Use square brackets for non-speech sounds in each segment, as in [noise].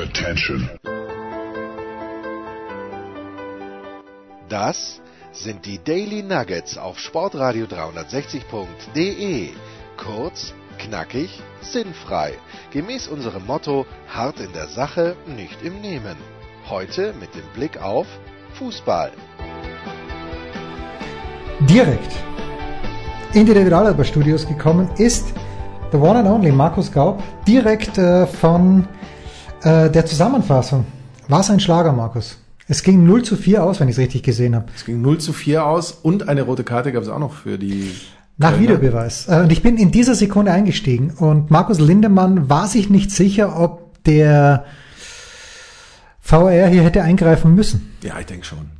Attention. Das sind die Daily Nuggets auf Sportradio 360.de. Kurz, knackig, sinnfrei. Gemäß unserem Motto: hart in der Sache, nicht im Nehmen. Heute mit dem Blick auf Fußball. Direkt in die Regionalstudios gekommen ist the one and only Markus Gaub, direkt äh, von äh, der Zusammenfassung. War es ein Schlager, Markus? Es ging 0 zu 4 aus, wenn ich es richtig gesehen habe. Es ging 0 zu 4 aus und eine rote Karte gab es auch noch für die. Nach Kölner. Videobeweis. Äh, und ich bin in dieser Sekunde eingestiegen und Markus Lindemann war sich nicht sicher, ob der VR hier hätte eingreifen müssen. Ja, ich denke schon.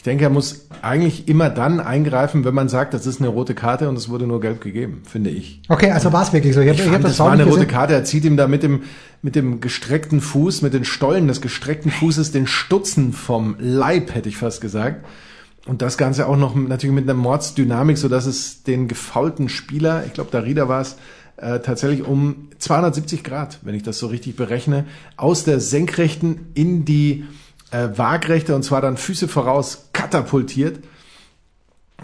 Ich denke, er muss eigentlich immer dann eingreifen, wenn man sagt, das ist eine rote Karte und es wurde nur gelb gegeben, finde ich. Okay, also war es wirklich so. Ich, ich, ich fand, das, das war eine rote Karte. Er zieht ihm da mit dem, mit dem gestreckten Fuß, mit den Stollen des gestreckten Fußes den Stutzen vom Leib, hätte ich fast gesagt. Und das Ganze auch noch natürlich mit einer Mordsdynamik, so dass es den gefaulten Spieler, ich glaube, Darida war es, äh, tatsächlich um 270 Grad, wenn ich das so richtig berechne, aus der Senkrechten in die äh, Waagrechte und zwar dann Füße voraus katapultiert.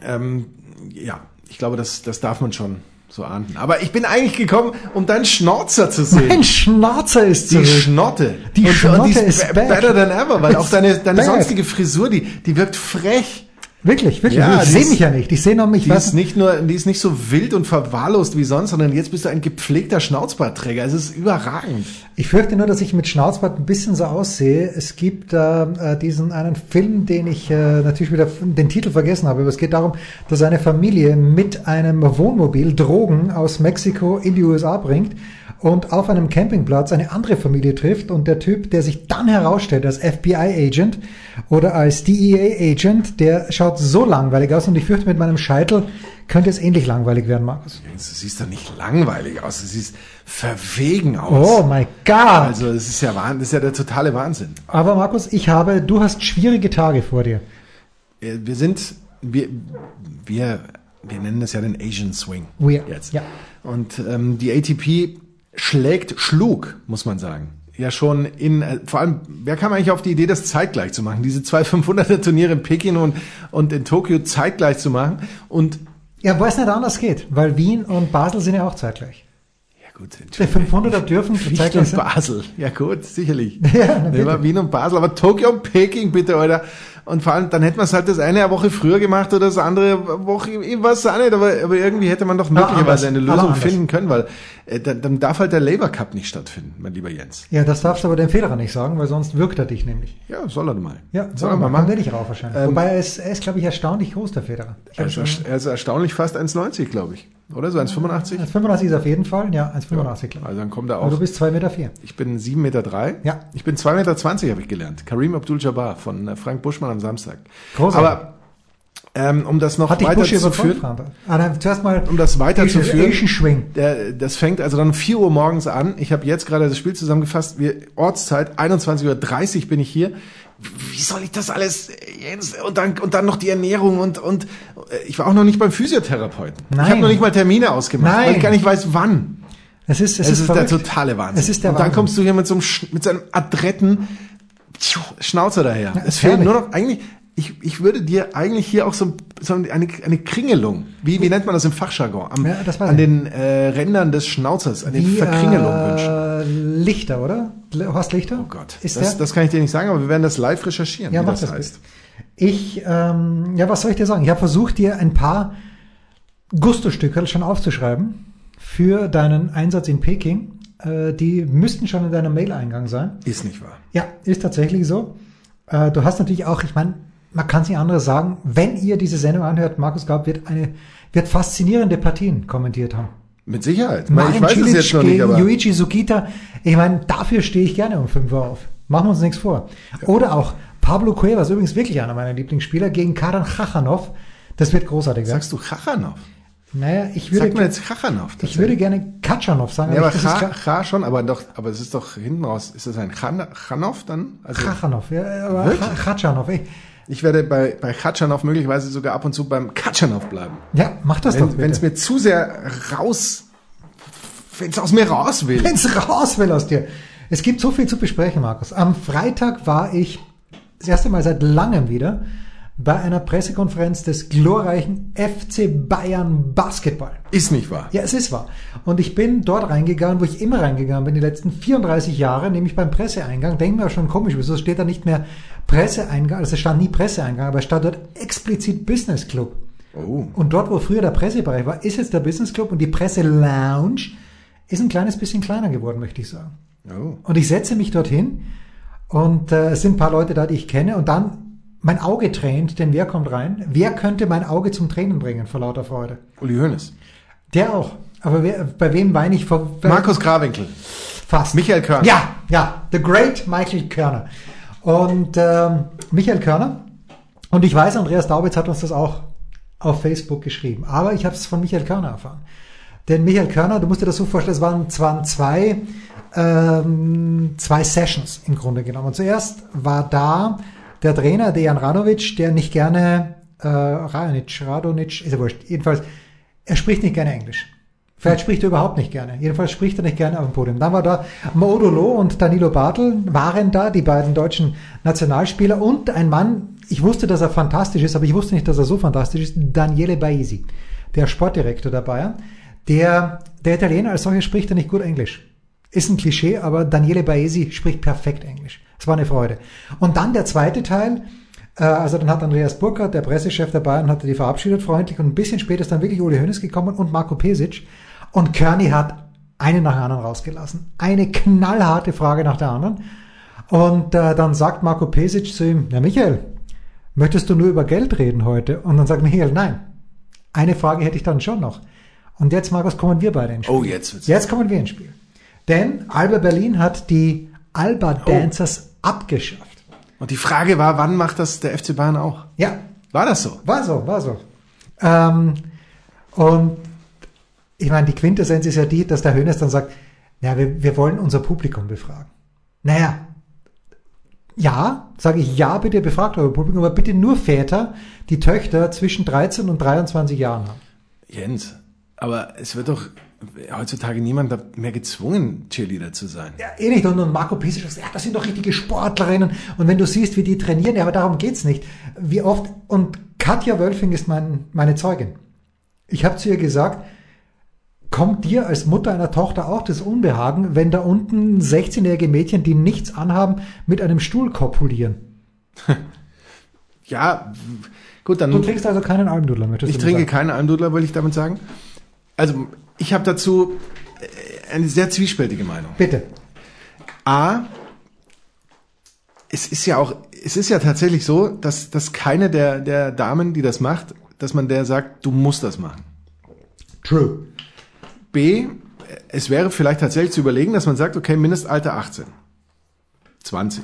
Ähm, ja, ich glaube, das, das darf man schon so ahnden. Aber ich bin eigentlich gekommen, um deinen Schnauzer zu sehen. Mein Schnauzer ist zurück. Die Schnotte. Die und, Schnotte und die ist, ist better than ever, weil auch deine, deine sonstige Frisur, die, die wirkt frech. Wirklich, wirklich. Ja, ich sehe mich ja nicht. Ich sehe noch mich. Die ist nicht nur, die ist nicht so wild und verwahrlost wie sonst, sondern jetzt bist du ein gepflegter Schnauzbartträger. Es ist überragend. Ich fürchte nur, dass ich mit Schnauzbart ein bisschen so aussehe. Es gibt äh, diesen einen Film, den ich äh, natürlich wieder den Titel vergessen habe. Aber es geht darum, dass eine Familie mit einem Wohnmobil Drogen aus Mexiko in die USA bringt und auf einem Campingplatz eine andere Familie trifft und der Typ, der sich dann herausstellt als FBI-Agent oder als DEA-Agent, der schaut so langweilig aus und ich fürchte, mit meinem Scheitel könnte es ähnlich langweilig werden, Markus. Du siehst doch nicht langweilig aus, du siehst verwegen aus. Oh my God. Also das ist ja, das ist ja der totale Wahnsinn. Aber Markus, ich habe, du hast schwierige Tage vor dir. Äh, wir sind, wir, wir, wir nennen das ja den Asian Swing. We, jetzt. Ja. Und ähm, die ATP schlägt, schlug, muss man sagen. Ja, schon in, äh, vor allem, wer kam eigentlich auf die Idee, das zeitgleich zu machen? Diese zwei [laughs] 500er Turniere in Peking und, und in Tokio zeitgleich zu machen und ja, weil es nicht anders geht, weil Wien und Basel sind ja auch zeitgleich. Ja gut, die 500er dürfen zeitgleich und Basel. Ja gut, sicherlich. [laughs] ja, Wien und Basel, aber Tokio und Peking bitte, Alter. Und vor allem, dann hätte man es halt das eine Woche früher gemacht oder das andere Woche, ich weiß auch nicht, aber, aber irgendwie hätte man doch möglicherweise eine Lösung finden können, weil äh, dann, dann darf halt der Labour Cup nicht stattfinden, mein lieber Jens. Ja, das darfst du aber dem Federer nicht sagen, weil sonst wirkt er dich nämlich. Ja, soll er mal. Ja, soll er mal machen. Kommt er nicht rauf wahrscheinlich. Ähm, Wobei er ist, er ist, glaube ich, erstaunlich groß, der Federer. Er ist, er ist erstaunlich fast 1,90, glaube ich. Oder so 1,85? 1,85 ist auf jeden Fall, ja, 1,85 ja, ich. Also dann kommt er auch. Aber du bist 2,4 Meter. Vier. Ich bin 7,3 Meter. Drei. Ja. Ich bin 2,20 Meter, habe ich gelernt. Karim Abdul-Jabbar von äh, Frank Buschmann am Samstag. Großartig. Aber ähm, um das noch Hat weiter zu führen, ah, zuerst mal um das weiter zu führen, das fängt also dann 4 Uhr morgens an. Ich habe jetzt gerade das Spiel zusammengefasst. Wir, Ortszeit 21.30 Uhr bin ich hier. Wie soll ich das alles Jens, und dann und dann noch die Ernährung und und äh, ich war auch noch nicht beim Physiotherapeuten. Nein. Ich habe noch nicht mal Termine ausgemacht, Nein. weil ich gar nicht weiß wann. Es ist es, es ist, ist der totale Wahnsinn. Es ist der und dann Wahnsinn. kommst du hier mit so einem mit so einem adretten Schnauzer daher. Ja, es fehlt nur noch eigentlich ich, ich würde dir eigentlich hier auch so, so eine, eine Kringelung, wie, wie nennt man das im Fachjargon, am, Ja, an den äh, Rändern des Schnauzers, eine Wie, Verkringelung äh, wünschen. Lichter, oder? Horst Lichter? Oh Gott, Ist das, der? das kann ich dir nicht sagen, aber wir werden das live recherchieren, Ja, wie das das heißt. Ich, ähm, ja, was soll ich dir sagen? Ich habe versucht, dir ein paar Gusto-Stücke schon aufzuschreiben für deinen Einsatz in Peking. Äh, die müssten schon in deinem Mail-Eingang sein. Ist nicht wahr. Ja, ist tatsächlich so. Äh, du hast natürlich auch, ich meine, man kann es nicht anderes sagen, wenn ihr diese Sendung anhört, Markus Gaub wird eine, wird faszinierende Partien kommentiert haben. Mit Sicherheit. Marin ich weiß es Cilic jetzt noch nicht, aber Yuichi Sugita. Ich meine, dafür stehe ich gerne um 5 Uhr auf. Machen wir uns nichts vor. Oder auch Pablo Cuevas, übrigens wirklich einer meiner Lieblingsspieler, gegen Karan Chachanov. Das wird großartig sagst du Chachanov? Naja, ich würde, Sag mir jetzt Chachanov. ich würde gerne Katschanov sagen. Ja, aber Cha, Cha schon, aber doch, aber es ist doch hinten raus. Ist das ein Chan- Chanov dann? Also Chachanov, ja, aber Katschanov, ey. Ich werde bei, bei Katschanov möglicherweise sogar ab und zu beim Katschanov bleiben. Ja, mach das doch Wenn es mir zu sehr raus, wenn es aus mir raus will. Wenn's raus will aus dir. Es gibt so viel zu besprechen, Markus. Am Freitag war ich das erste Mal seit langem wieder bei einer Pressekonferenz des glorreichen FC Bayern Basketball. Ist nicht wahr. Ja, es ist wahr. Und ich bin dort reingegangen, wo ich immer reingegangen bin, die letzten 34 Jahre, nämlich beim Presseeingang. Denken wir schon komisch, wieso steht da nicht mehr Presseeingang? Also es stand nie Presseeingang, aber es stand dort explizit Business Club. Oh. Und dort, wo früher der Pressebereich war, ist jetzt der Business Club und die Presse Lounge ist ein kleines bisschen kleiner geworden, möchte ich sagen. Oh. Und ich setze mich dorthin und äh, es sind ein paar Leute da, die ich kenne und dann mein Auge tränt, denn wer kommt rein? Wer könnte mein Auge zum Tränen bringen vor lauter Freude? Uli Hoeneß. Der auch. Aber wer, bei wem weine ich vor? Markus Grawinkel. Fast. Michael Körner. Ja, ja, the great Michael Körner. Und ähm, Michael Körner. Und ich weiß, Andreas Daubitz hat uns das auch auf Facebook geschrieben. Aber ich habe es von Michael Körner erfahren. Denn Michael Körner, du musst dir das so vorstellen, es waren, es waren zwei, ähm, zwei Sessions im Grunde genommen. Zuerst war da der Trainer Dejan Ranovic, der nicht gerne äh, Ranic, Radonic, ist ja wurscht. Jedenfalls, er spricht nicht gerne Englisch. Vielleicht spricht er überhaupt nicht gerne. Jedenfalls spricht er nicht gerne auf dem Podium. Dann war da Modolo und Danilo Bartel waren da, die beiden deutschen Nationalspieler und ein Mann, ich wusste, dass er fantastisch ist, aber ich wusste nicht, dass er so fantastisch ist, Daniele Baisi, der Sportdirektor der Bayern. Der, der Italiener als solcher spricht er nicht gut Englisch. Ist ein Klischee, aber Daniele Baesi spricht perfekt Englisch. Es war eine Freude. Und dann der zweite Teil, äh, also dann hat Andreas Burkhardt, der Pressechef der Bayern, hatte die verabschiedet freundlich und ein bisschen später ist dann wirklich Uli Hoeneß gekommen und Marco Pesic. Und Kearney hat eine nach der anderen rausgelassen. Eine knallharte Frage nach der anderen. Und äh, dann sagt Marco Pesic zu ihm, ja Michael, möchtest du nur über Geld reden heute? Und dann sagt Michael, nein. Eine Frage hätte ich dann schon noch. Und jetzt, Markus, kommen wir beide ins Spiel. Oh, jetzt wird's. Jetzt kommen wir ins Spiel. Denn Alba Berlin hat die Alba Dancers abgeschafft. Und die Frage war, wann macht das der FC Bayern auch? Ja, War das so? war so, war so. Ähm, und ich meine, die Quintessenz ist ja die, dass der Hönes dann sagt, ja, wir, wir wollen unser Publikum befragen. Naja, ja, sage ich, ja, bitte befragt euer Publikum, aber bitte nur Väter, die Töchter zwischen 13 und 23 Jahren haben. Jens, aber es wird doch heutzutage niemand mehr gezwungen, Cheerleader zu sein. Ja, eh nicht. Und, und Marco Pesic sagt, ja, das sind doch richtige Sportlerinnen. Und wenn du siehst, wie die trainieren, ja, aber darum geht's nicht. Wie oft, und Katja Wölfing ist mein, meine Zeugin. Ich habe zu ihr gesagt, kommt dir als Mutter einer Tochter auch das Unbehagen, wenn da unten 16-jährige Mädchen, die nichts anhaben, mit einem Stuhl kopulieren? [laughs] Ja, gut, dann. Du trinkst also keinen Almdudler, möchtest Ich du mir trinke sagen? keinen Almdudler, will ich damit sagen. Also, ich habe dazu äh, eine sehr zwiespältige Meinung. Bitte. A, es ist ja auch, es ist ja tatsächlich so, dass, dass keine der, der Damen, die das macht, dass man der sagt, du musst das machen. True. B, es wäre vielleicht tatsächlich zu überlegen, dass man sagt, okay, Mindestalter 18. 20.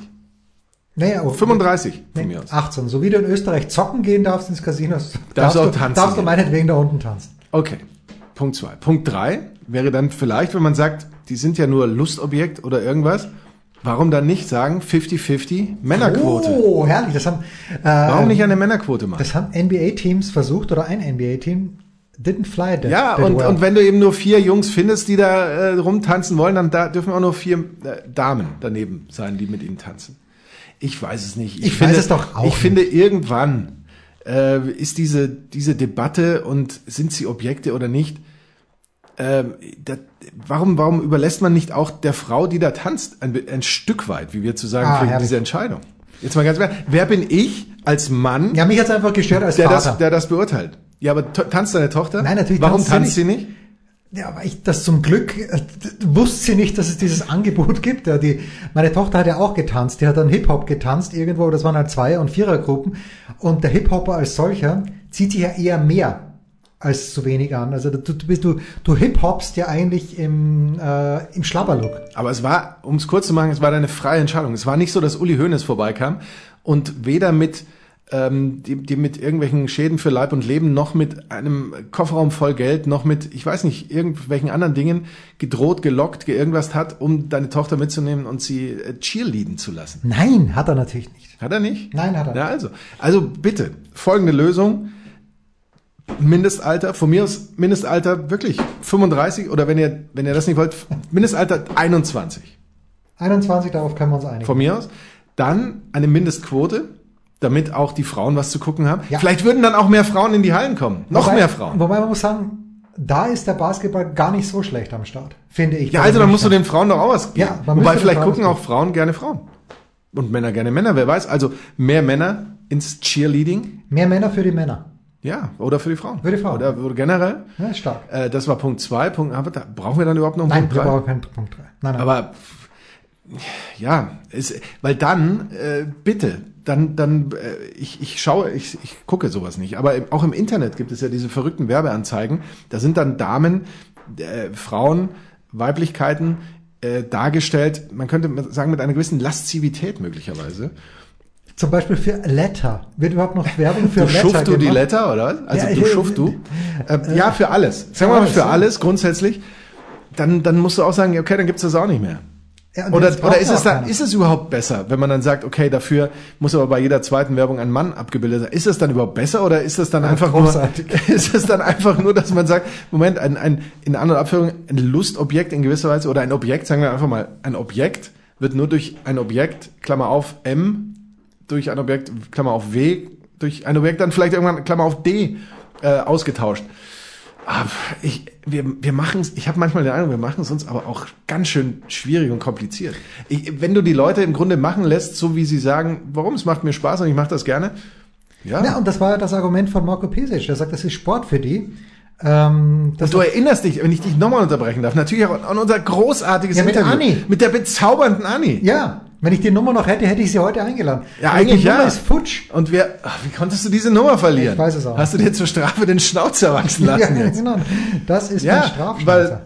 Naja, oh, 35 von nee, mir aus. 18. So wie du in Österreich zocken gehen darfst ins Casino, Darfst auch du, tanzen darfst du meinetwegen da unten tanzen. Okay. Punkt zwei. Punkt drei wäre dann vielleicht, wenn man sagt, die sind ja nur Lustobjekt oder irgendwas, warum dann nicht sagen 50-50 Männerquote? Oh, herrlich. Das haben, äh, Warum nicht eine Männerquote machen? Das haben NBA-Teams versucht oder ein NBA-Team didn't fly that, Ja, that und, well. und wenn du eben nur vier Jungs findest, die da äh, rumtanzen wollen, dann da dürfen auch nur vier äh, Damen daneben sein, die mit ihnen tanzen. Ich weiß es nicht. Ich weiß es doch auch Ich nicht. finde, irgendwann äh, ist diese, diese Debatte und sind sie Objekte oder nicht, ähm, da, warum, warum überlässt man nicht auch der Frau, die da tanzt, ein, ein Stück weit, wie wir zu sagen Ah, herrlich. diese Entscheidung? Jetzt mal ganz klar, wer bin ich als Mann, ja, mich hat's einfach gestört als der, Vater. das, der das beurteilt? Ja, aber tanzt deine Tochter? Nein, natürlich Warum tanzt sie tanzt sie nicht? Ja, aber ich das zum Glück äh, wusste sie nicht, dass es dieses Angebot gibt. Ja, die, meine Tochter hat ja auch getanzt. Die hat dann Hip-Hop getanzt irgendwo. Das waren halt Zweier- und Vierergruppen. Und der Hip-Hopper als solcher zieht sich ja eher mehr als zu wenig an. Also du, du bist du du Hip-Hopst ja eigentlich im äh, im Schlabberlook. Aber es war, um es kurz zu machen, es war deine freie Entscheidung. Es war nicht so, dass Uli Hoeneß vorbeikam und weder mit ähm, die, die mit irgendwelchen Schäden für Leib und Leben noch mit einem Kofferraum voll Geld noch mit, ich weiß nicht, irgendwelchen anderen Dingen gedroht, gelockt, ge irgendwas hat, um deine Tochter mitzunehmen und sie äh, cheerleaden zu lassen. Nein, hat er natürlich nicht. Hat er nicht? Nein, hat er Ja, also. Also bitte, folgende Lösung. Mindestalter, von mir aus Mindestalter wirklich 35 oder wenn ihr, wenn ihr das nicht wollt, Mindestalter 21. 21, darauf können wir uns einigen. Von mir aus. Dann eine Mindestquote, damit auch die Frauen was zu gucken haben. Ja. Vielleicht würden dann auch mehr Frauen in die Hallen kommen. Noch Wobei- mehr Frauen. Wobei man muss sagen, da ist der Basketball gar nicht so schlecht am Start, finde ich. Ja, also dann musst du den Frauen doch auch was geben. Ja, Wobei vielleicht Frauen gucken auch Frauen gerne Frauen. Und Männer gerne Männer, wer weiß. Also mehr Männer ins Cheerleading. Mehr Männer für die Männer. Ja, oder für die Frauen. Für die Frauen. Oder, oder generell. Ja, ist stark. Äh, das war Punkt zwei. Punkt, aber da brauchen wir dann überhaupt noch einen Nein, Punkt wir drei? brauchen keinen Punkt 3. Nein, nein. Aber ja, es, weil dann, äh, bitte, dann, dann, äh, ich, ich schaue, ich, ich gucke sowas nicht. Aber auch im Internet gibt es ja diese verrückten Werbeanzeigen. Da sind dann Damen, äh, Frauen, Weiblichkeiten äh, dargestellt. Man könnte sagen mit einer gewissen Laszivität möglicherweise. Zum Beispiel für Letter. Wird überhaupt noch Werbung für Du Letter schuft du die gemacht? Letter, oder? Also Ja, du schuft du. Äh, ja, für alles. Sagen wir mal für alles grundsätzlich. Dann, dann musst du auch sagen, okay, dann gibt's das auch nicht mehr. Ja, und Oder, oder ist ja es dann, keiner. ist es überhaupt besser, wenn man dann sagt, okay, dafür muss aber bei jeder zweiten Werbung ein Mann abgebildet sein? Ist es dann überhaupt besser oder ist es dann einfach großartig. nur, [laughs] ist es dann einfach nur, dass man sagt, Moment, ein, ein, in anderen Abführungen, ein Lustobjekt in gewisser Weise oder ein Objekt, sagen wir einfach mal, ein Objekt wird nur durch ein Objekt, Klammer auf M, durch ein Objekt, Klammer auf W, durch ein Objekt dann vielleicht irgendwann, Klammer auf D, äh, ausgetauscht. Aber ich, wir, wir machen es, ich habe manchmal den Eindruck, wir machen es uns aber auch ganz schön schwierig und kompliziert. Ich, wenn du die Leute im Grunde machen lässt, so wie sie sagen, warum, es macht mir Spaß und ich mache das gerne. Ja, Ja, und das war ja das Argument von Marco Pesic. Der sagt, das ist Sport für die. Ähm, das du erinnerst dich, wenn ich dich nochmal unterbrechen darf, natürlich auch an unser großartiges Ja, mit Interview. Anni. Mit der bezaubernden Anni. ja, wenn ich die Nummer noch hätte, hätte ich sie heute eingeladen. Ja, Aber eigentlich die Nummer ja. ist futsch. Und wir, ach, wie konntest du diese Nummer verlieren? Ich weiß es auch. Hast du dir zur Strafe den Schnauzer wachsen lassen [laughs] ja, jetzt? genau. Das ist Ja, mein Strafschnauzer. weil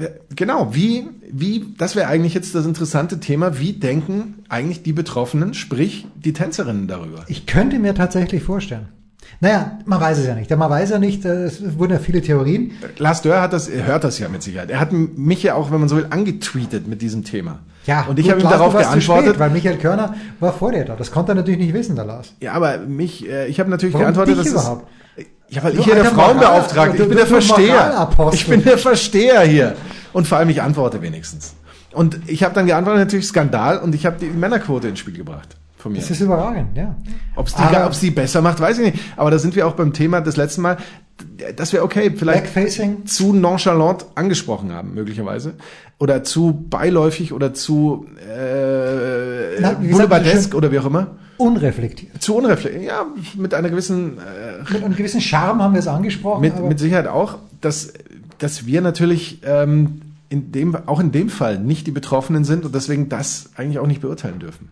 Ja. genau, wie wie das wäre eigentlich jetzt das interessante Thema, wie denken eigentlich die Betroffenen, sprich die Tänzerinnen darüber? Ich könnte mir tatsächlich vorstellen. Naja, man weiß es ja nicht. Man weiß ja nicht, äh, es wurden ja viele Theorien. Lars Dörr hat das, er hört das ja mit Sicherheit. Er hat mich ja auch, wenn man so will, angetweetet mit diesem Thema. Ja, und ich habe ihm darauf geantwortet. Spät, weil Michael Körner war vor dir da. Das konnte er natürlich nicht wissen, der Lars. ja, aber mich, äh, ich habe natürlich Warum geantwortet, dass überhaupt? ja, weil Du ich hier der Frauenbeauftragte, ich bin der du- du Versteher. Ich bin der Versteher hier. Und vor allem ich antworte wenigstens. Und ich habe dann geantwortet natürlich Skandal und ich habe die Männerquote ins Spiel gebracht von mir. Das ist überragend, ja. Ob's die, Aber- ob's die besser macht, weiß ich nicht. Aber da sind wir auch beim Thema des letzten Mal. Das wäre okay, vielleicht Backfacing. zu nonchalant angesprochen haben, möglicherweise. Oder zu beiläufig oder zu äh, Na, boulevardesk schön? oder wie auch immer. Unreflektiert. Zu unreflektiert. Ja, mit einer gewissen, äh, Mit einem gewissen Charme haben wir es angesprochen. mit, mit Sicherheit auch, dass, dass wir natürlich ähm, in dem, auch in dem Fall nicht die Betroffenen sind und deswegen das eigentlich auch nicht beurteilen dürfen.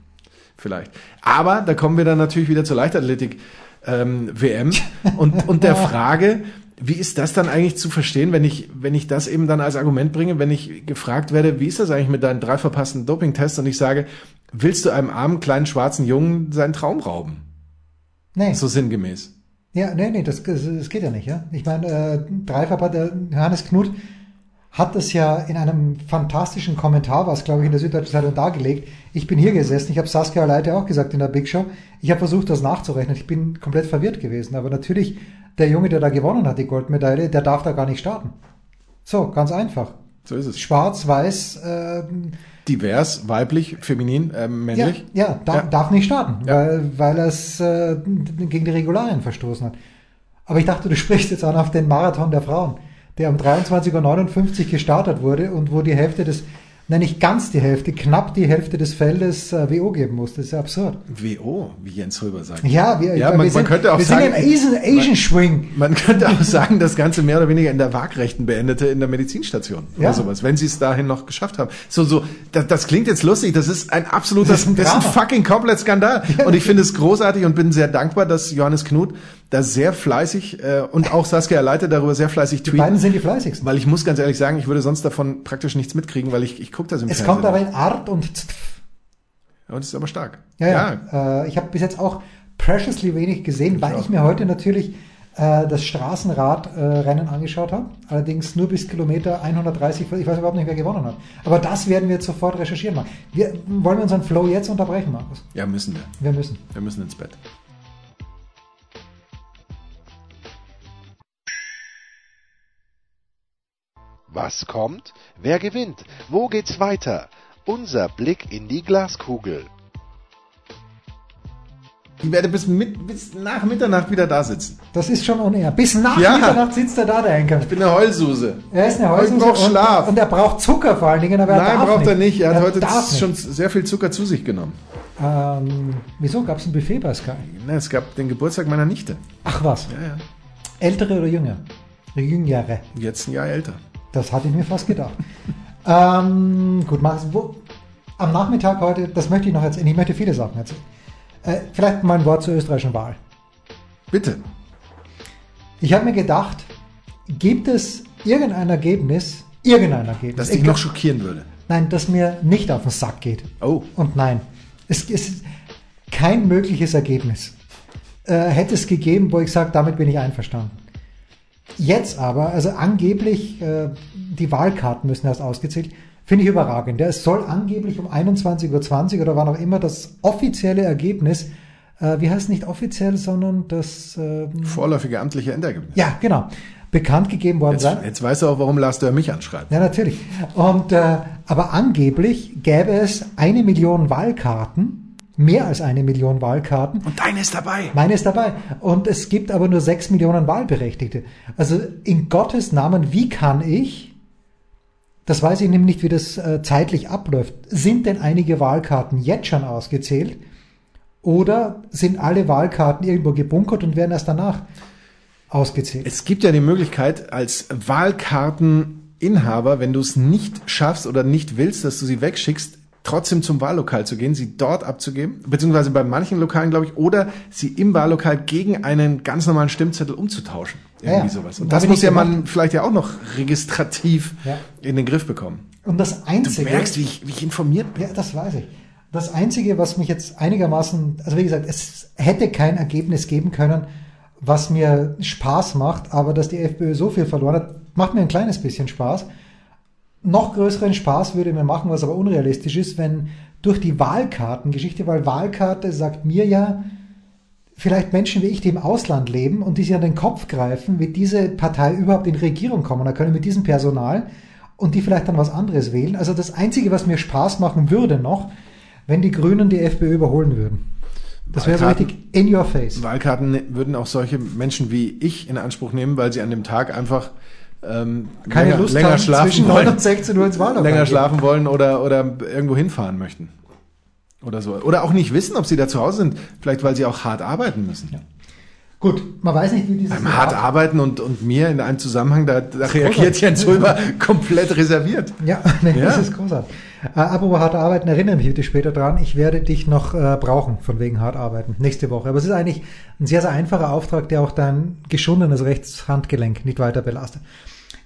Vielleicht. Aber da kommen wir dann natürlich wieder zur Leichtathletik ähm, WM und, und der [laughs] Frage, wie ist das dann eigentlich zu verstehen, wenn ich, wenn ich das eben dann als Argument bringe, wenn ich gefragt werde, wie ist das eigentlich mit deinen drei verpassten Dopingtests und ich sage, willst du einem armen kleinen schwarzen Jungen seinen Traum rauben? nee. So sinngemäß. Ja, nee, nee, das, das, geht ja nicht. Ja? Ich meine, äh, Dreifach, der Johannes Knut hat das ja in einem fantastischen Kommentar, was glaube ich in der Süddeutschen Zeitung dargelegt. Ich bin hier gesessen, ich habe Saskia Leite auch gesagt in der Big Show. Ich habe versucht, das nachzurechnen. Ich bin komplett verwirrt gewesen. Aber natürlich, der Junge, der da gewonnen hat, die Goldmedaille, der darf da gar nicht starten. So, ganz einfach. So ist es. Schwarz, weiß, äh, Divers, weiblich, feminin, äh, ja, männlich. ja, da, Ja. darf nicht starten, Ja. weil, weil er es äh, gegen die Regularien verstoßen hat. Aber ich dachte, du [laughs] sprichst jetzt an auf den Marathon der Frauen, der um 23.59 Uhr gestartet wurde und wo die Hälfte des, nein, nicht ganz die Hälfte, knapp die Hälfte des Feldes äh, WO geben musste. Das ist ja absurd. WO, wie Jens Röber sagt. Ja, wir, Ja, wir man- sind, man könnte auch wir sagen, sind im Asian, Asian Swing. Man könnte auch sagen, das Ganze mehr oder weniger in der Waagrechten beendete in der Medizinstation Ja. oder sowas, wenn sie es dahin noch geschafft haben. So, so, das, das klingt jetzt lustig, das ist ein absoluter, Das das ist ist ein ein, Drama. fucking komplett Skandal. Und ich finde es großartig und bin sehr dankbar, dass Johannes Knut da sehr fleißig äh, und auch Saskia Leite darüber sehr fleißig Die beiden tweeten. sind die fleißigsten. Weil ich muss ganz ehrlich sagen, ich würde sonst davon praktisch nichts mitkriegen, weil ich, ich gucke das im Es Fernsehen. kommt aber in Art und Und es ist aber stark. Ja, ja. Äh, ich habe bis jetzt auch preciously wenig gesehen, weil ich mir heute natürlich äh, das Straßenradrennen angeschaut habe. Allerdings nur bis Kilometer 130, ich weiß überhaupt nicht, wer gewonnen hat. Aber das werden wir jetzt sofort recherchieren. Machen. Wir, wollen wir unseren Flow jetzt unterbrechen, Markus? Ja, müssen wir. Wir müssen. Wir müssen ins Bett. Was kommt? Wer gewinnt? Wo geht's weiter? Unser Blick in die Glaskugel. Ich werde bis, mit, bis nach Mitternacht wieder da sitzen. Das ist schon on air. Bis nach Ja. Mitternacht sitzt er da, der Henker. Ich bin eine Heulsuse. Er ist eine Heulsuse brauch und, Schlaf. und er braucht Zucker vor allen Dingen, aber er Nein, darf braucht nicht. er nicht. Er hat heute darf nicht. schon sehr viel Zucker zu sich genommen. Ähm, wieso gab es ein Buffet bei Sky? Na, es gab den Geburtstag meiner Nichte. Ach was, Ja, ja. ältere oder jünger? Jüngere. Jetzt ein Jahr älter. Das hatte ich mir fast gedacht. ähm, gut, mach es. Wo, am Nachmittag heute, das möchte ich noch erzählen. Ich möchte viele Sachen erzählen. Äh, vielleicht mal ein Wort zur österreichischen Wahl. Bitte. Ich habe mir gedacht, gibt es irgendein Ergebnis, irgendein Ergebnis, Das dich noch schockieren würde. nein, das mir nicht auf den Sack geht. Oh. Und nein, es ist kein mögliches Ergebnis. Äh, hätte es gegeben, wo ich sage, damit bin ich einverstanden. Jetzt aber, also angeblich, äh, die Wahlkarten müssen erst ausgezählt, finde ich überragend. Ja, es soll angeblich um 21.20 Uhr oder wann auch immer das offizielle Ergebnis, äh, wie heißt nicht offiziell, sondern das, äh, Vorläufige amtliche Endergebnis. ja, genau, bekannt gegeben worden Jetzt, sein. jetzt weißt du auch, warum Lars Dörr mich anschreibt. Ja, natürlich. Und, äh, aber angeblich gäbe es eine Million Wahlkarten, mehr als eine Million Wahlkarten. Und deine ist dabei. Meine ist dabei. Und es gibt aber nur sechs Millionen Wahlberechtigte. Also in Gottes Namen, wie kann ich, das weiß ich nämlich nicht, wie das äh, zeitlich abläuft, sind denn einige Wahlkarten jetzt schon ausgezählt? Oder sind alle Wahlkarten irgendwo gebunkert und werden erst danach ausgezählt? Es gibt ja die Möglichkeit, als Wahlkarteninhaber, wenn du es nicht schaffst oder nicht willst, dass du sie wegschickst, trotzdem zum Wahllokal zu gehen, sie dort abzugeben, beziehungsweise bei manchen Lokalen, glaube ich, oder sie im Wahllokal gegen einen ganz normalen Stimmzettel umzutauschen. Irgendwie Ja, sowas. und das muss ja gemacht. man vielleicht ja auch noch registrativ Ja. in den Griff bekommen. Und das Du Einzige... merkst, wie ich, wie ich informiert bin. Ja, das weiß ich. Das Einzige, was mich jetzt einigermaßen, also wie gesagt, es hätte kein Ergebnis geben können, was mir Spaß macht, aber dass die FPÖ so viel verloren hat, macht mir ein kleines bisschen Spaß. Noch größeren Spaß würde mir machen, was aber unrealistisch ist, wenn durch die Wahlkartengeschichte, weil Wahlkarte sagt mir ja, vielleicht Menschen wie ich, die im Ausland leben und die sich an den Kopf greifen, wie diese Partei überhaupt in Regierung kommen können mit diesem Personal und die vielleicht dann was anderes wählen. Also das Einzige, was mir Spaß machen würde noch, wenn die Grünen die FPÖ überholen würden. Das wäre so richtig in your face. Wahlkarten würden auch solche Menschen wie ich in Anspruch nehmen, weil sie an dem Tag einfach ähm, Keine länger, Lust länger haben, schlafen zwischen 9 wollen, und 16 Uhr ins Wahllokal länger gehen. schlafen wollen oder, oder irgendwo hinfahren möchten. Oder so. Oder auch nicht wissen, ob sie da zu Hause sind. Vielleicht, weil sie auch hart arbeiten müssen. Gut, man weiß nicht, wie dieses Beim hart arbeiten und, und mir in einem Zusammenhang, da, da reagiert. Jens Römer [laughs] komplett reserviert. Ja, [laughs] nee, Ja. das ist großartig. Äh, apropos hart arbeiten, erinnere mich bitte später dran. Ich werde dich noch äh, brauchen, von wegen hart arbeiten, nächste Woche. Aber es ist eigentlich ein sehr, sehr einfacher Auftrag, der auch dein geschundenes Rechtshandgelenk nicht weiter belastet.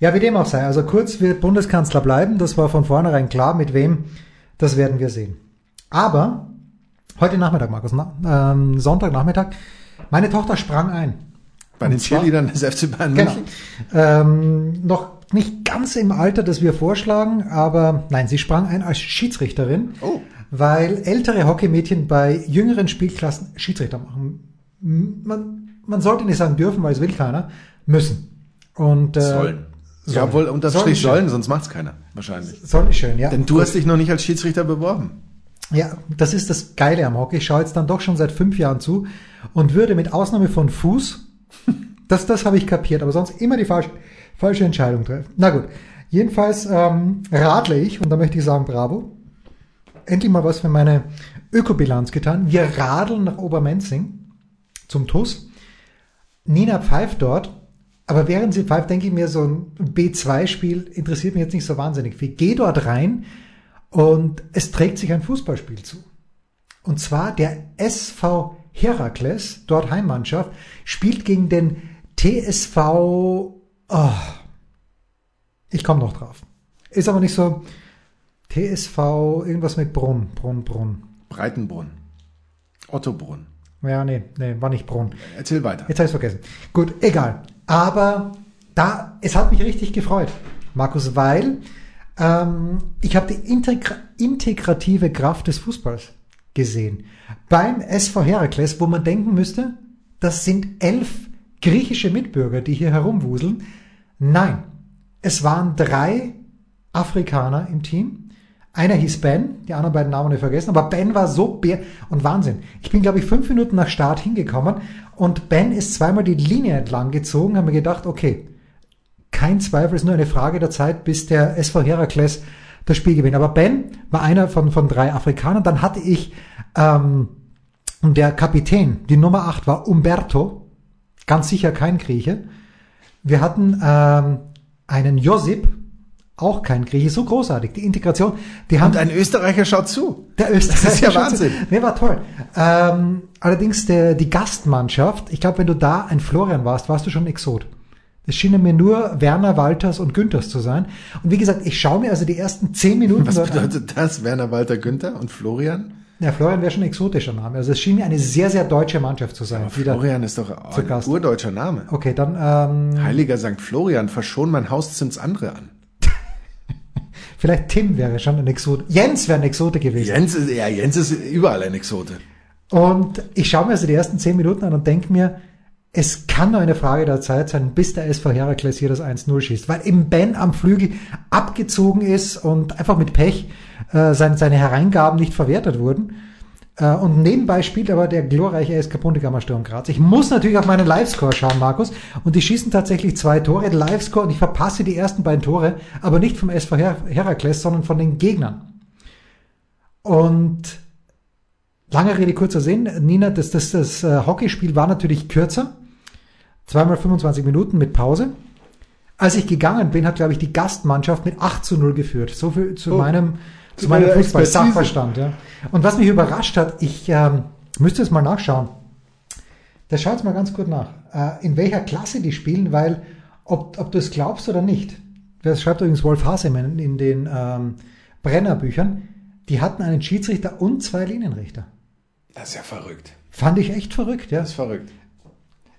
Ja, wie dem auch sei. Also Kurz wird Bundeskanzler bleiben. Das war von vornherein klar. Mit wem, das werden wir sehen. Aber heute Nachmittag, Markus, na, ähm, Sonntagnachmittag, meine Tochter sprang ein. Bei den Cheerleadern des FC Bayern Genau. München. Ähm, noch nicht ganz im Alter, das wir vorschlagen, aber nein, sie sprang ein als Schiedsrichterin, Oh. weil ältere Hockeymädchen bei jüngeren Spielklassen Schiedsrichter machen. Man, man sollte nicht sagen dürfen, weil es will keiner, müssen. Und, äh, Sollen. Ja, wohl unterstrich sollen, sonst macht's keiner. Wahrscheinlich. Soll schön, ja. Denn du hast dich noch nicht als Schiedsrichter beworben. Ja, das ist das Geile am Hockey. Ich schaue jetzt dann doch schon seit fünf Jahren zu und würde mit Ausnahme von Fuß, das, das habe ich kapiert, aber sonst immer die falsche, falsche Entscheidung treffen. Na gut, jedenfalls ähm, radle ich, und da möchte ich sagen, bravo, endlich mal was für meine Ökobilanz getan. Wir radeln nach Obermenzing zum TUS. Nina pfeift dort, aber während sie pfeift, denke ich mir, so ein B2-Spiel interessiert mich jetzt nicht so wahnsinnig viel. Geh dort rein und es trägt sich ein Fußballspiel zu. Und zwar der SV Herakles, dort Heimmannschaft, spielt gegen den TSV, oh, ich komme noch drauf. Ist aber nicht so TSV, irgendwas mit Brunn, Brunn, Brunn. Breitenbrunn. Ottobrunn. Ja, nee, nee, war nicht Brunn. Erzähl weiter. Jetzt habe ich vergessen. Gut, egal. Aber da, es hat mich richtig gefreut, Markus, weil ähm, ich habe die integra integrative Kraft des Fußballs gesehen. Beim SV Herakles, wo man denken müsste, das sind elf griechische Mitbürger, die hier herumwuseln. Nein, es waren drei Afrikaner im Team, Einer hieß Ben, die anderen beiden Namen habe ich vergessen, aber Ben war so bär und Wahnsinn. Ich bin, glaube ich, fünf Minuten nach Start hingekommen und Ben ist zweimal die Linie entlang gezogen, haben mir gedacht, okay, kein Zweifel, ist nur eine Frage der Zeit, bis der SV Herakles das Spiel gewinnt. Aber Ben war einer von, von drei Afrikanern. Dann hatte ich ähm, der Kapitän, die Nummer acht war Umberto, ganz sicher kein Grieche. Wir hatten ähm, einen Josip, auch kein Grieche, so großartig. Die Integration, die haben. Und ein Österreicher schaut zu. Der Österreicher. Das ist ja [laughs] Wahnsinn. Nee, war toll. Ähm, allerdings der, die Gastmannschaft, ich glaube, wenn du da ein Florian warst, warst du schon Exot. Es schienen mir nur Werner, Walters und Günthers zu sein. Und wie gesagt, ich schaue mir also die ersten zehn Minuten Was bedeutet das? Werner, Walter, Günther und Florian? Ja, Florian wäre schon ein exotischer Name. Also es schien mir eine sehr, sehr deutsche Mannschaft zu sein. Florian ist doch ein Gast. urdeutscher Name. Okay, dann ähm, Heiliger St. Florian, verschon mein Haus, zünd's andere an. [laughs] vielleicht Tim wäre schon ein Exot. Jens wäre ein Exote gewesen. Jens ist, ja, Jens ist überall ein Exote. Und ich schaue mir also die ersten zehn Minuten an und denke mir, es kann nur eine Frage der Zeit sein, bis der SV Herakles hier das 1-0 schießt, weil eben Ben am Flügel abgezogen ist und einfach mit Pech äh, seine, seine Hereingaben nicht verwertet wurden. Äh, und nebenbei spielt aber der glorreiche SK Puntigammer Sturm Graz. Ich muss natürlich auf meinen Livescore schauen, Markus, und die schießen tatsächlich zwei Tore, Livescore, und ich verpasse die ersten beiden Tore, aber nicht vom SV Her Herakles, sondern von den Gegnern. Und Lange Rede, kurzer Sinn. Nina, das, das, das äh, Hockeyspiel war natürlich kürzer. Zweimal 25 Minuten mit Pause. Als ich gegangen bin, hat, glaube ich, die Gastmannschaft mit 8 zu 0 geführt. So viel zu Oh, meinem, zu meinem Fußball-Sachverstand. Ja. Und was mich überrascht hat, ich ähm, müsste es mal nachschauen. Das schaut mal ganz kurz nach. Äh, in welcher Klasse die spielen, weil, ob, ob du es glaubst oder nicht, das schreibt übrigens Wolf Hasemann in den ähm, Brennerbüchern, die hatten einen Schiedsrichter und zwei Linienrichter. Das ist ja verrückt. Fand ich echt verrückt, ja. Das ist verrückt.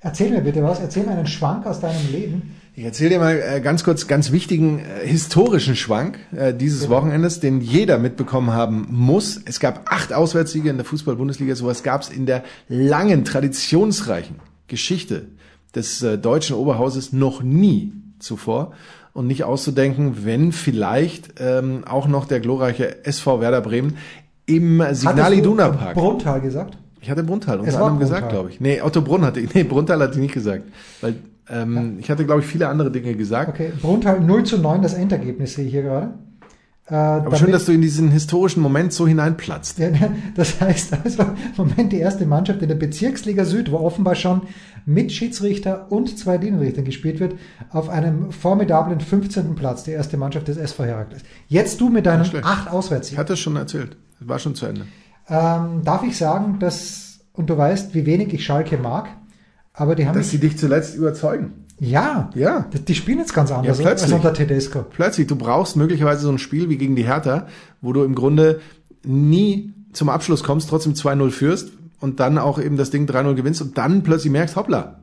Erzähl mir bitte was, erzähl mir einen Schwank aus deinem Leben. Ich erzähle dir mal äh, ganz kurz ganz wichtigen äh, historischen Schwank äh, dieses Wochenendes, den jeder mitbekommen haben muss. Es gab acht Auswärtssiege in der Fußball-Bundesliga. Sowas gab es in der langen, traditionsreichen Geschichte des äh, deutschen Oberhauses noch nie zuvor. Und nicht auszudenken, wenn vielleicht ähm, auch noch der glorreiche SV Werder Bremen im Signal Iduna Park. Bruntal gesagt? Ich hatte Bruntal unter war anderem gesagt, Bruntal. glaube ich. Nee, Otto Brunn hatte ich. Nee, Bruntal hatte ich nicht gesagt. Weil ähm, ich hatte, glaube ich, viele andere Dinge gesagt. Okay, Bruntal 0 zu 9, das Endergebnis sehe ich hier gerade. Äh, Aber schön, dass du in diesen historischen Moment so hineinplatzt. Ja, Das heißt also, im Moment die erste Mannschaft in der Bezirksliga Süd, wo offenbar schon mit Schiedsrichter und zwei Linienrichtern gespielt wird, auf einem formidablen 15. Platz, die erste Mannschaft des SV Herakles. Jetzt du mit deinen acht Ich Auswärtssiegen. hatte es schon erzählt. War schon zu Ende. Ähm, darf ich sagen, dass, und du weißt, wie wenig ich Schalke mag, aber die haben Dass mich, sie dich zuletzt überzeugen. ja, Ja. die, die spielen jetzt ganz anders Ja, als plötzlich. unter Tedesco. Plötzlich, du brauchst möglicherweise so ein Spiel wie gegen die Hertha, wo du im Grunde nie zum Abschluss kommst, trotzdem 2-0 führst und dann auch eben das Ding 3-0 gewinnst und dann plötzlich merkst, hoppla,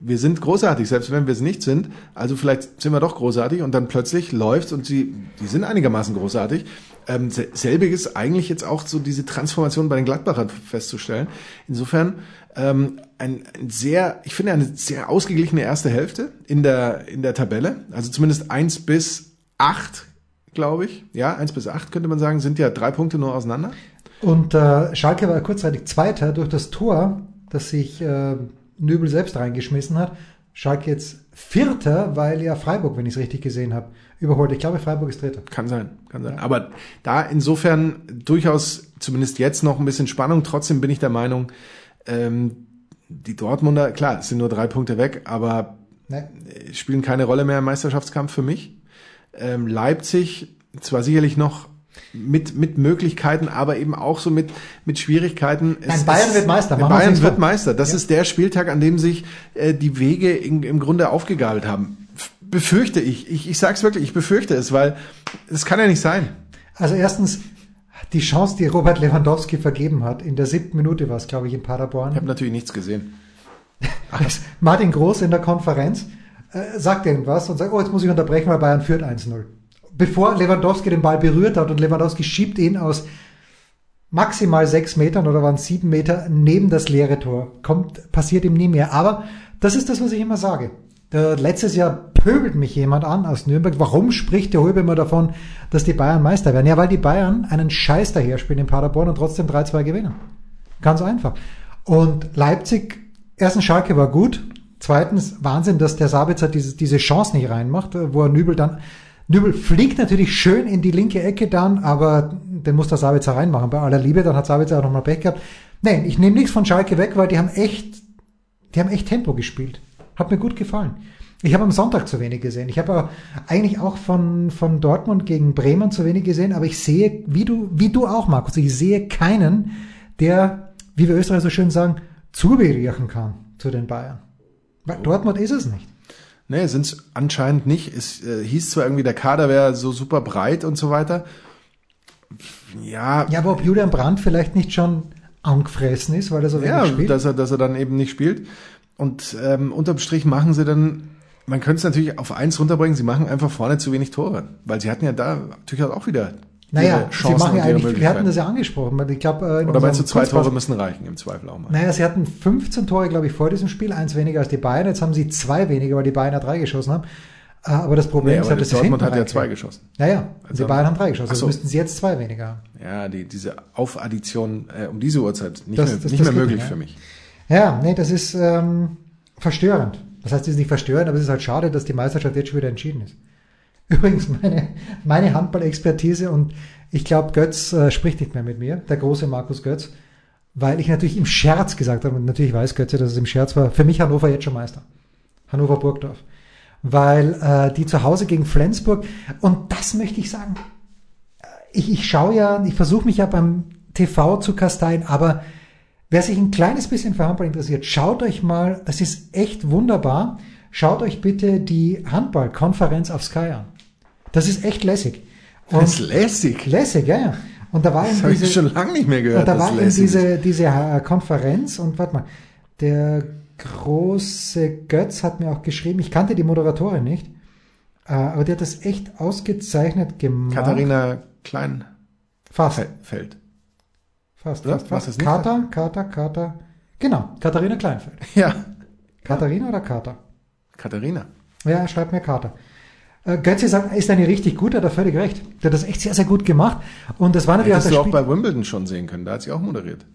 wir sind großartig, selbst wenn wir es nicht sind. Also vielleicht sind wir doch großartig und dann plötzlich läuft und sie, die sind einigermaßen großartig. Ähm, se- selbiges eigentlich jetzt auch so diese Transformation bei den Gladbachern festzustellen. Insofern ähm, ein, ein sehr, ich finde eine sehr ausgeglichene erste Hälfte in der in der Tabelle. Also zumindest eins bis acht, glaube ich. Ja, eins bis acht könnte man sagen, sind ja drei Punkte nur auseinander. Und äh, Schalke war kurzzeitig Zweiter durch das Tor, das sich äh, Nübel selbst reingeschmissen hat. Schalke jetzt Vierter, weil ja Freiburg, wenn ich es richtig gesehen habe, überholt. Ich glaube, Freiburg ist Dritter. Kann sein, kann sein. Aber da insofern durchaus zumindest jetzt noch ein bisschen Spannung. Trotzdem bin ich der Meinung, ähm, die Dortmunder, klar, es sind nur drei Punkte weg, aber Ne? äh, spielen keine Rolle mehr im Meisterschaftskampf für mich. Ähm, Leipzig zwar sicherlich noch mit, mit Möglichkeiten, aber eben auch so mit, mit Schwierigkeiten. Nein, Bayern wird Meister, machen Bayern wird. Meister. Das Ja. ist der Spieltag, an dem sich äh, die Wege in, im Grunde aufgegabelt haben. Befürchte ich. Ich, ich sag's wirklich, ich befürchte es, weil es kann ja nicht sein. Also erstens, die Chance, die Robert Lewandowski vergeben hat, in der siebten Minute war es, glaube ich, in Ich Paderborn. habe natürlich nichts gesehen. [laughs] Martin Groß in der Konferenz äh, sagt irgendwas und sagt, oh, jetzt muss ich unterbrechen, weil Bayern führt 1-0. Bevor Lewandowski den Ball berührt hat und Lewandowski schiebt ihn aus maximal sechs Metern oder waren sieben Meter neben das leere Tor. Kommt, passiert ihm nie mehr. Aber das ist das, was ich immer sage. Äh, letztes Jahr pöbelt mich jemand an aus Nürnberg. Warum spricht der Holbe immer davon, dass die Bayern Meister werden? Ja, weil die Bayern einen Scheiß daher spielen in Paderborn und trotzdem 3-2 gewinnen. Ganz einfach. Und Leipzig, erstens Schalke war gut. Zweitens Wahnsinn, dass der Sabitzer diese, diese Chance nicht reinmacht, wo er Nübel dann Nübel fliegt natürlich schön in die linke Ecke dann, aber den muss der Sabitzer reinmachen. Bei aller Liebe, dann hat Sabitzer auch nochmal Pech gehabt. Nein, ich nehme nichts von Schalke weg, weil die haben echt, die haben echt Tempo gespielt. Hat mir gut gefallen. Ich habe am Sonntag zu wenig gesehen. Ich habe eigentlich auch von, von Dortmund gegen Bremen zu wenig gesehen, aber ich sehe, wie du, wie du auch, Markus, ich sehe keinen, der, wie wir Österreicher so schön sagen, zuberieren kann zu den Bayern. Weil Dortmund ist es nicht. Nee, sind es anscheinend nicht. Es äh, hieß zwar irgendwie, der Kader wäre so super breit und so weiter. Ja. Ja, aber ob Julian Brandt vielleicht nicht schon angefressen ist, weil er so wenig ja, spielt? dass er, dass er dann eben nicht spielt. Und ähm, unterm Strich machen sie dann, man könnte es natürlich auf eins runterbringen, sie machen einfach vorne zu wenig Tore. Weil sie hatten ja da natürlich auch wieder naja, sie machen ja eigentlich, wir hatten das ja angesprochen. Ich glaub, äh, Oder meinst du, zwei Tore müssen reichen, im Zweifel auch mal? Naja, sie hatten 15 Tore, glaube ich, vor diesem Spiel, eins weniger als die Bayern. Jetzt haben sie zwei weniger, weil die Bayern ja drei geschossen haben. Äh, aber das Problem nee, ist halt, dass Dortmund hat ja zwei geschossen. Naja, also die Bayern haben drei geschossen. Also müssten sie jetzt zwei weniger haben. Ja, die, diese Aufaddition äh, um diese Uhrzeit nicht das, mehr, das, nicht das mehr möglich nicht, für mich. Ja, nee, das ist ähm, verstörend. Das heißt, es ist nicht verstörend, aber es ist halt schade, dass die Meisterschaft jetzt schon wieder entschieden ist. [laughs] Übrigens, meine, meine Handball-Expertise und ich glaube, Götz äh, spricht nicht mehr mit mir, der große Markus Götz, weil ich natürlich im Scherz gesagt habe, und natürlich weiß Götze, dass es im Scherz war, für mich Hannover jetzt schon Meister. Hannover Burgdorf. Weil äh, die zu Hause gegen Flensburg, und das möchte ich sagen, ich, ich schaue ja, ich versuche mich ja beim TV zu kasteien, aber wer sich ein kleines bisschen für Handball interessiert, schaut euch mal, das ist echt wunderbar, schaut euch bitte die Handballkonferenz auf Sky an. Das ist echt lässig. Und das ist lässig. Lässig, ja, ja. Und da war das habe ich schon lange nicht mehr gehört. Und da war eben diese, diese äh, Konferenz und warte mal, der große Götz hat mir auch geschrieben, ich kannte die Moderatorin nicht, äh, aber die hat das echt ausgezeichnet gemacht. Katharina Klein. Fast. Feld. Fast, fast, fast. Kater, Kater, Kater. Genau, Katharina Kleinfeld. Ja. Katharina oder Kater? Katharina. Ja, schreibt mir Kater. Äh, Götze sagt, ist eine richtig gut, hat er völlig recht. Der hat das echt sehr, sehr gut gemacht. Und das war natürlich Hättest auch das du auch bei Wimbledon schon sehen können, da hat sie auch moderiert.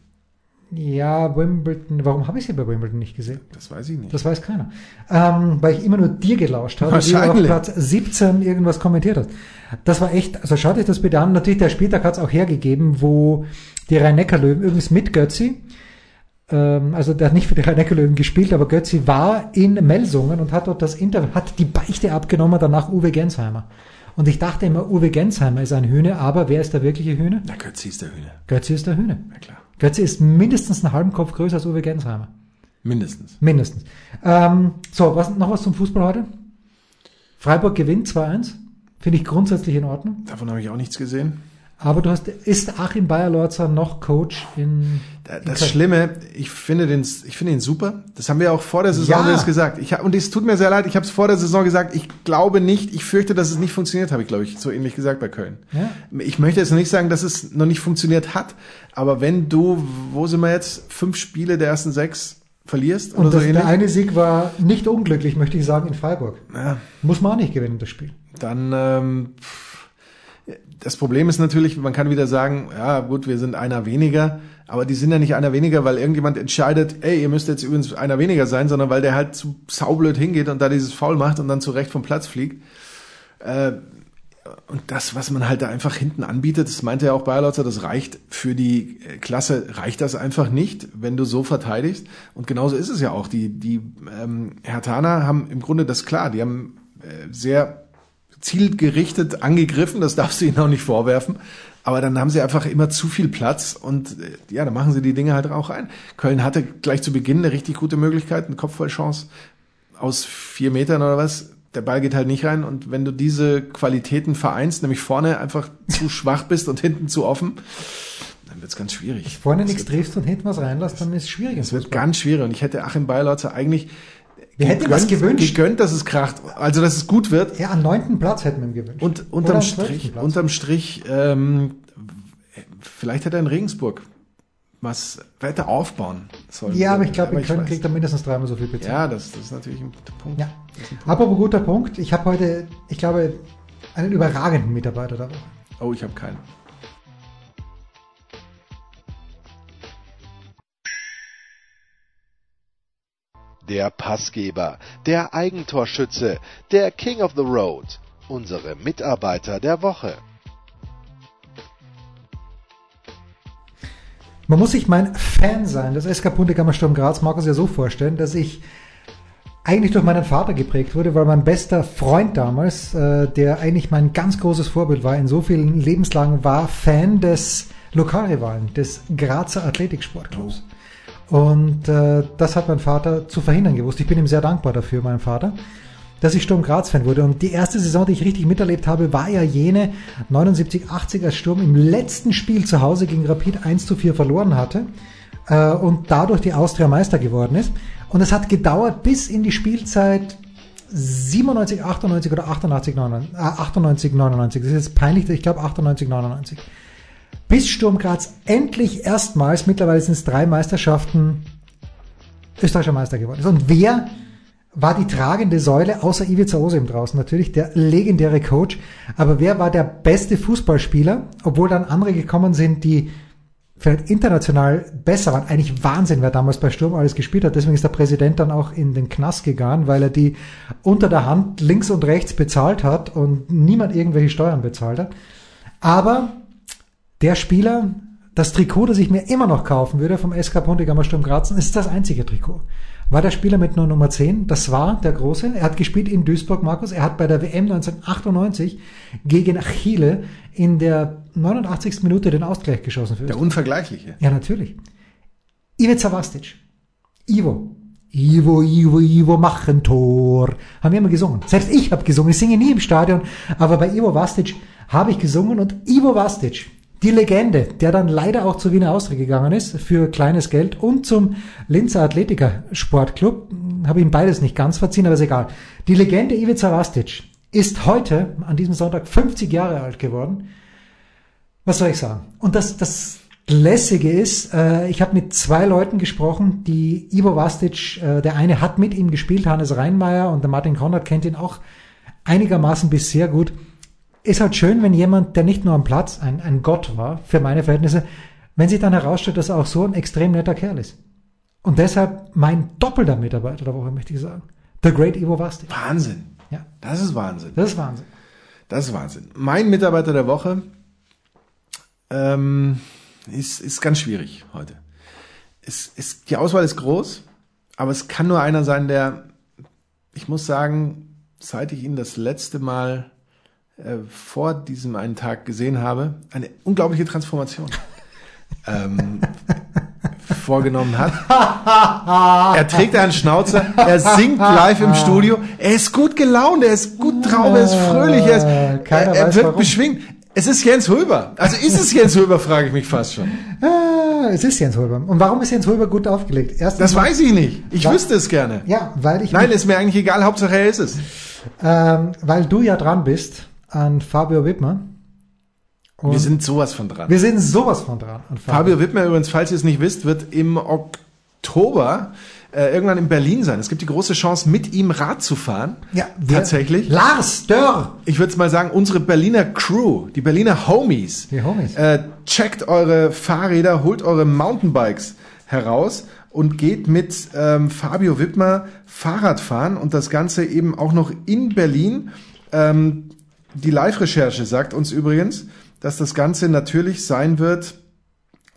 Ja, Wimbledon, warum habe ich sie bei Wimbledon nicht gesehen? Das weiß ich nicht. Das weiß keiner. Ähm, weil ich immer nur dir gelauscht habe, die auf Platz 17 irgendwas kommentiert hast. Das war echt, also schaut euch das bitte an. Natürlich, der Spieltag hat es auch hergegeben, wo die Rhein-Neckar-Löwen übrigens mit Götzi also der hat nicht für die rhein gespielt, aber Götzi war in Melsungen und hat dort das Interview, hat die Beichte abgenommen, danach Uwe Gensheimer. Und ich dachte immer, Uwe Gensheimer ist ein Hühne, aber wer ist der wirkliche Hühne? Na, Götzi ist der Hühne. Götzi ist der Hühne. Na klar. Götzi ist mindestens einen halben Kopf größer als Uwe Gensheimer. Mindestens. Mindestens. Ähm, so, was, noch was zum Fußball heute? Freiburg gewinnt 2-1. Finde ich grundsätzlich in Ordnung. Davon habe ich auch nichts gesehen. Aber du hast, ist Achim Bayer-Lorzer noch Coach in, in Das Schlimme, ich finde den, ich finde ihn super. Das haben wir auch vor der Saison ja. gesagt. Ich, und es tut mir sehr leid, ich habe es vor der Saison gesagt, ich glaube nicht, ich fürchte, dass es nicht funktioniert, habe ich, glaube ich, so ähnlich gesagt bei Köln. Ja. Ich möchte jetzt nicht sagen, dass es noch nicht funktioniert hat, aber wenn du, wo sind wir jetzt, fünf Spiele der ersten sechs verlierst und oder so Der eine Sieg war nicht unglücklich, möchte ich sagen, in Freiburg. Ja. Muss man auch nicht gewinnen, das Spiel. Dann, ähm, das Problem ist natürlich, man kann wieder sagen, ja gut, wir sind einer weniger, aber die sind ja nicht einer weniger, weil irgendjemand entscheidet, ey, ihr müsst jetzt übrigens einer weniger sein, sondern weil der halt zu saublöd hingeht und da dieses Foul macht und dann zurecht vom Platz fliegt. Äh, und das, was man halt da einfach hinten anbietet, das meinte ja auch Bayerlotzer, das reicht für die Klasse, reicht das einfach nicht, wenn du so verteidigst. Und genauso ist es ja auch. Die, die ähm, Hertaner haben im Grunde das klar, die haben äh, sehr zielgerichtet angegriffen, das darfst du ihnen auch nicht vorwerfen. Aber dann haben sie einfach immer zu viel Platz und äh, ja, dann machen sie die Dinge halt auch ein. Köln hatte gleich zu Beginn eine richtig gute Möglichkeit, eine Kopfballchance aus vier Metern oder was. Der Ball geht halt nicht rein und wenn du diese Qualitäten vereinst, nämlich vorne einfach zu schwach bist und hinten zu offen, dann wird's ganz schwierig. Vorne nichts triffst und hinten was reinlässt, dann ist es schwierig. Es wird ganz schwierig und ich hätte Achim Beilotzer eigentlich wir hätten was gewünscht. Gegönnt, dass es kracht, also dass es gut wird. Ja, am neunten Platz hätten wir ihm gewünscht. Und unterm Strich, unterm Strich, ähm, vielleicht hätte er in Regensburg was weiter aufbauen. sollen. Ja, aber ich glaube, in Köln kriegt er mindestens dreimal so viel bezahlt. Ja, das, das ist natürlich ein Punkt. Ja. Punkt. Apropos guter Punkt, ich habe heute, ich glaube, einen überragenden Mitarbeiter Woche. Oh, ich habe keinen. Der Passgeber, der Eigentorschütze, der King of the Road, unsere Mitarbeiter der Woche. Man muss sich mein Fan sein, das SK Puntigammer Sturm Graz, Markus ja so vorstellen, dass ich eigentlich durch meinen Vater geprägt wurde, weil mein bester Freund damals, äh, der eigentlich mein ganz großes Vorbild war in so vielen Lebenslagen, war Fan des Lokalrivalen, des Grazer Athletiksportclubs. Und äh, das hat mein Vater zu verhindern gewusst. Ich bin ihm sehr dankbar dafür, meinem Vater, dass ich Sturm Graz-Fan wurde. Und die erste Saison, die ich richtig miterlebt habe, war ja jene 79-80, als Sturm im letzten Spiel zu Hause gegen Rapid 1 zu 4 verloren hatte äh, und dadurch die Austria Meister geworden ist. Und es hat gedauert bis in die Spielzeit 97, 98 oder 88, 99, äh, 98, 99. Das ist jetzt peinlich, ich glaube 98, 99. Bis Sturm Graz endlich erstmals, mittlerweile sind es drei Meisterschaften, österreichischer Meister geworden ist. Und wer war die tragende Säule, außer Ivica Osim draußen natürlich, der legendäre Coach. Aber wer war der beste Fußballspieler, obwohl dann andere gekommen sind, die vielleicht international besser waren. Eigentlich Wahnsinn, wer damals bei Sturm alles gespielt hat. Deswegen ist der Präsident dann auch in den Knast gegangen, weil er die unter der Hand links und rechts bezahlt hat und niemand irgendwelche Steuern bezahlt hat. Aber der Spieler, das Trikot, das ich mir immer noch kaufen würde vom SK Pontigammer Sturm Grazen, ist das einzige Trikot. War der Spieler mit nur Nummer 10, das war der Große. Er hat gespielt in Duisburg, Markus. Er hat bei der WM 1998 gegen Achille in der 89. Minute den Ausgleich geschossen. Für Der Unvergleichliche. ja, natürlich. Ivica Vastic. Ivo. Ivo, Ivo, Ivo, mach ein Tor. Haben wir immer gesungen. Selbst ich habe gesungen. Ich singe nie im Stadion. Aber bei Ivo Vastic habe ich gesungen. Und Ivo Vastic, die Legende, der dann leider auch zu Wiener Austria gegangen ist für kleines Geld und zum Linzer Athletiker Sportclub, habe ihm beides nicht ganz verziehen, aber ist egal. Die Legende Ivica Vastic ist heute, an diesem Sonntag, 50 Jahre alt geworden. Was soll ich sagen? Und das, das Lässige ist, äh, ich habe mit zwei Leuten gesprochen, die Ivo Vastic, äh, der eine hat mit ihm gespielt, Hannes Reinmeier und der Martin Konrad kennt ihn auch einigermaßen bis sehr gut. Ist halt schön, wenn jemand, der nicht nur am Platz ein, ein Gott war, für meine Verhältnisse, wenn sich dann herausstellt, dass er auch so ein extrem netter Kerl ist. Und deshalb mein doppelter Mitarbeiter der Woche, möchte ich sagen. The Great Ivo Vastic. Wahnsinn. Ja, Das ist Wahnsinn. das ist Wahnsinn. Das ist Wahnsinn. Mein Mitarbeiter der Woche ähm, ist, ist ganz schwierig heute. Es, ist, die Auswahl ist groß, aber es kann nur einer sein, der, ich muss sagen, seit ich ihn das letzte Mal äh, vor diesem einen Tag gesehen habe, eine unglaubliche Transformation [laughs] ähm, vorgenommen hat. [laughs] Er trägt einen Schnauzer, er singt live im Studio, er ist gut gelaunt, er ist gut drauf, er ist fröhlich, er, ist, Keiner er, er wird warum. beschwingt. Es ist Jens Röber. Also ist es Jens Röber, frage ich mich fast schon. Ah, es ist Jens Holber. Und warum ist Jens Holber gut aufgelegt? Erstens Das weiß ich nicht. Ich wüsste es gerne. Ja, weil ich Nein, ist mir eigentlich egal, Hauptsache er ist es. ähm, weil du ja dran bist an Fabio Wittmer. Und Wir sind sowas von dran. wir sind sowas von dran an Fabio. Fabio Wittmer übrigens, falls ihr es nicht wisst, wird im Oktober äh, irgendwann in Berlin sein. Es gibt die große Chance, mit ihm Rad zu fahren. Ja, wir- Tatsächlich. Lars Dörr. Ich würde mal sagen, unsere Berliner Crew, die Berliner Homies, Die Homies. Äh, checkt eure Fahrräder, holt eure Mountainbikes heraus und geht mit ähm, Fabio Wittmer Fahrrad fahren und das Ganze eben auch noch in Berlin. Ähm, die Live-Recherche sagt uns übrigens, dass das Ganze natürlich sein wird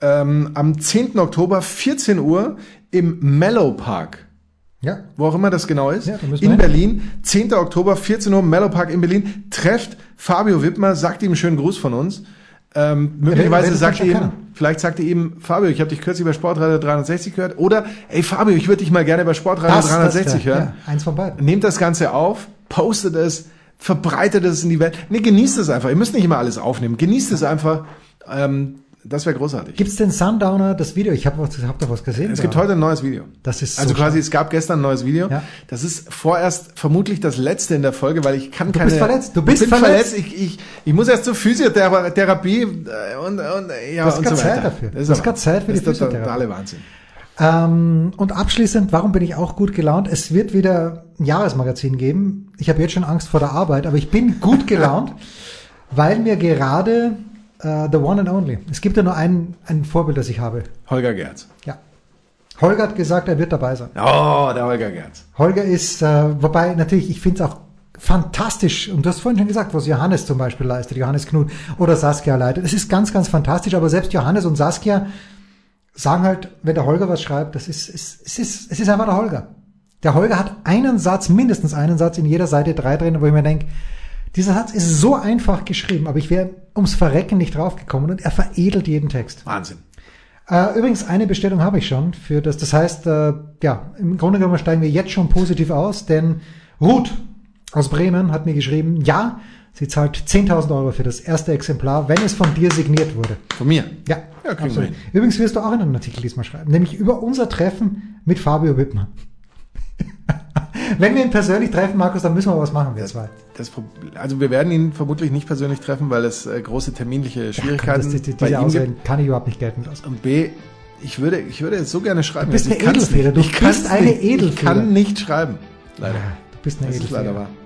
ähm, am 10. Oktober, 14 Uhr im Mellow Park Ja, wo auch immer das genau ist, Ja, in hin. Berlin, 10. Oktober, 14 Uhr, Mellow Park in Berlin. Trefft Fabio Wittmer, sagt ihm einen schönen Gruß von uns. Ähm, möglicherweise wer- sagt ihr ihm, vielleicht sagt ihr ihm, Fabio, ich habe dich kürzlich bei Sportradio 360 gehört. Oder, ey Fabio, ich würde dich mal gerne bei Sportradio das, 360 das, ja, hören. Ja, eins von beiden. Nehmt das Ganze auf, postet es, verbreitet es in die Welt. Nee, genießt es einfach. Ihr müsst nicht immer alles aufnehmen. Genießt es einfach. Ähm, das wäre großartig. Gibt's den Sundowner, das Video? Ich habe hab doch was gesehen. Es gibt da. heute ein neues Video. Das ist so also quasi, es gab gestern ein neues Video. Ja. Das ist vorerst vermutlich das letzte in der Folge, weil ich kann Du keine. bist verletzt. Du bist ich verletzt. verletzt. Ich, ich, ich muss erst zur Physiotherapie äh, und, und ja Du hast und so Zeit weiter. dafür. Das ist Du aber- keine Zeit für das die ist der Physiotherapie. totale Wahnsinn. Ähm, und abschließend, warum bin ich auch gut gelaunt? Es wird wieder ein Jahresmagazin geben. Ich habe jetzt schon Angst vor der Arbeit, aber ich bin gut [laughs] gelaunt, weil mir gerade uh, The One and Only, es gibt ja nur ein, ein Vorbild, das ich habe. Holger Gerz. Ja. Holger hat gesagt, er wird dabei sein. Oh, der Holger Gerz. Holger ist, äh, wobei natürlich, ich finde es auch fantastisch. Und du hast vorhin schon gesagt, was Johannes zum Beispiel leistet, Johannes Knut oder Saskia leitet. Es ist ganz, ganz fantastisch, aber selbst Johannes und Saskia sagen halt, wenn der Holger was schreibt, das ist, es, es ist, es ist einfach der Holger. Der Holger hat einen Satz, mindestens einen Satz in jeder Seite drei drin, wo ich mir denke, dieser Satz ist so einfach geschrieben, aber ich wäre ums Verrecken nicht draufgekommen und er veredelt jeden Text. Wahnsinn. Äh, übrigens, eine Bestellung habe ich schon für das. Das heißt, äh, ja, im Grunde genommen steigen wir jetzt schon positiv aus, denn Ruth aus Bremen hat mir geschrieben, ja, sie zahlt 10.000 Euro für das erste Exemplar, wenn es von dir signiert wurde. Von mir? Ja, Ja, absolut. Übrigens wirst du auch in einem Artikel diesmal schreiben, nämlich über unser Treffen mit Fabio Wittmann. [laughs] wenn wir ihn persönlich treffen, Markus, dann müssen wir was machen, wir zwei. Das, also wir werden ihn vermutlich nicht persönlich treffen, weil es äh, große terminliche Schwierigkeiten das, die, die, bei diese ihm gibt. Kann ich überhaupt nicht geltend lassen. Und B, ich würde, ich würde jetzt so gerne schreiben. Du bist also eine Edelfeder, du bist eine nicht. Ich Edelfeder. kann nicht schreiben. Leider. Du bist eine Das ist leider Edelfeder. wahr.